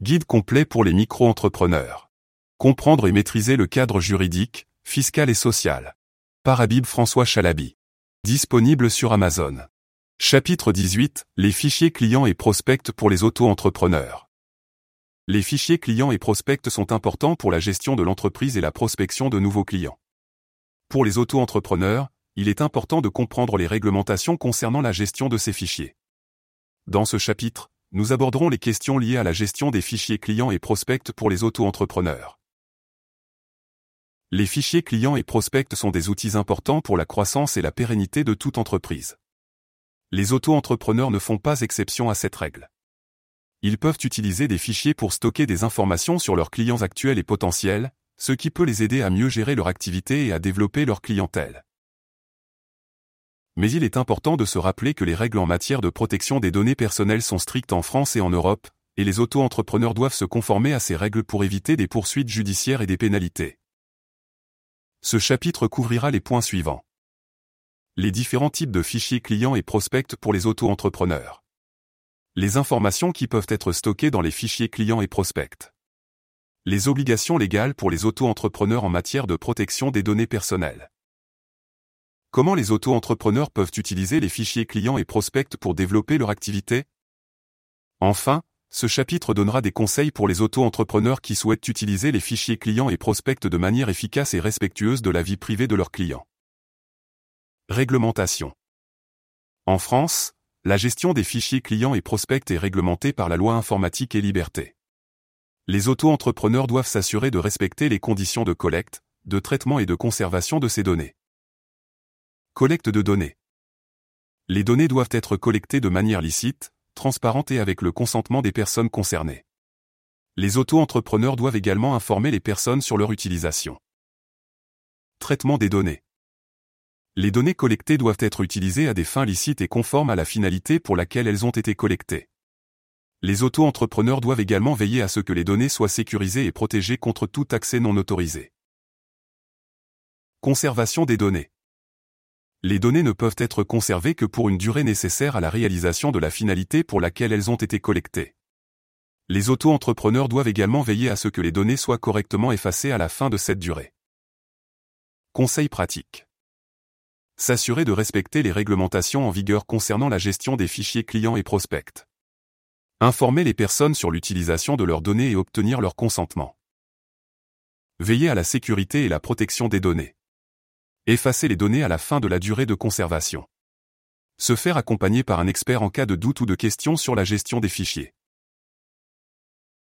Guide complet pour les micro-entrepreneurs. Comprendre et maîtriser le cadre juridique, fiscal et social. Par Habib François Chalabi. Disponible sur Amazon. Chapitre 18. Les fichiers clients et prospects pour les auto-entrepreneurs. Les fichiers clients et prospects sont importants pour la gestion de l'entreprise et la prospection de nouveaux clients. Pour les auto-entrepreneurs, il est important de comprendre les réglementations concernant la gestion de ces fichiers. Dans ce chapitre, nous aborderons les questions liées à la gestion des fichiers clients et prospects pour les auto-entrepreneurs. Les fichiers clients et prospects sont des outils importants pour la croissance et la pérennité de toute entreprise. Les auto-entrepreneurs ne font pas exception à cette règle. Ils peuvent utiliser des fichiers pour stocker des informations sur leurs clients actuels et potentiels, ce qui peut les aider à mieux gérer leur activité et à développer leur clientèle. Mais il est important de se rappeler que les règles en matière de protection des données personnelles sont strictes en France et en Europe, et les auto-entrepreneurs doivent se conformer à ces règles pour éviter des poursuites judiciaires et des pénalités. Ce chapitre couvrira les points suivants. Les différents types de fichiers clients et prospects pour les auto-entrepreneurs. Les informations qui peuvent être stockées dans les fichiers clients et prospects les obligations légales pour les auto-entrepreneurs en matière de protection des données personnelles. Comment les auto-entrepreneurs peuvent utiliser les fichiers clients et prospects pour développer leur activité? Enfin, ce chapitre donnera des conseils pour les auto-entrepreneurs qui souhaitent utiliser les fichiers clients et prospects de manière efficace et respectueuse de la vie privée de leurs clients. Réglementation. En France, la gestion des fichiers clients et prospects est réglementée par la loi informatique et liberté les auto-entrepreneurs doivent s'assurer de respecter les conditions de collecte, de traitement et de conservation de ces données. Collecte de données. Les données doivent être collectées de manière licite, transparente et avec le consentement des personnes concernées. Les auto-entrepreneurs doivent également informer les personnes sur leur utilisation. Traitement des données. Les données collectées doivent être utilisées à des fins licites et conformes à la finalité pour laquelle elles ont été collectées. Les auto-entrepreneurs doivent également veiller à ce que les données soient sécurisées et protégées contre tout accès non autorisé. Conservation des données. Les données ne peuvent être conservées que pour une durée nécessaire à la réalisation de la finalité pour laquelle elles ont été collectées. Les auto-entrepreneurs doivent également veiller à ce que les données soient correctement effacées à la fin de cette durée. Conseil pratique. S'assurer de respecter les réglementations en vigueur concernant la gestion des fichiers clients et prospects. Informer les personnes sur l'utilisation de leurs données et obtenir leur consentement. Veiller à la sécurité et la protection des données. Effacer les données à la fin de la durée de conservation. Se faire accompagner par un expert en cas de doute ou de questions sur la gestion des fichiers.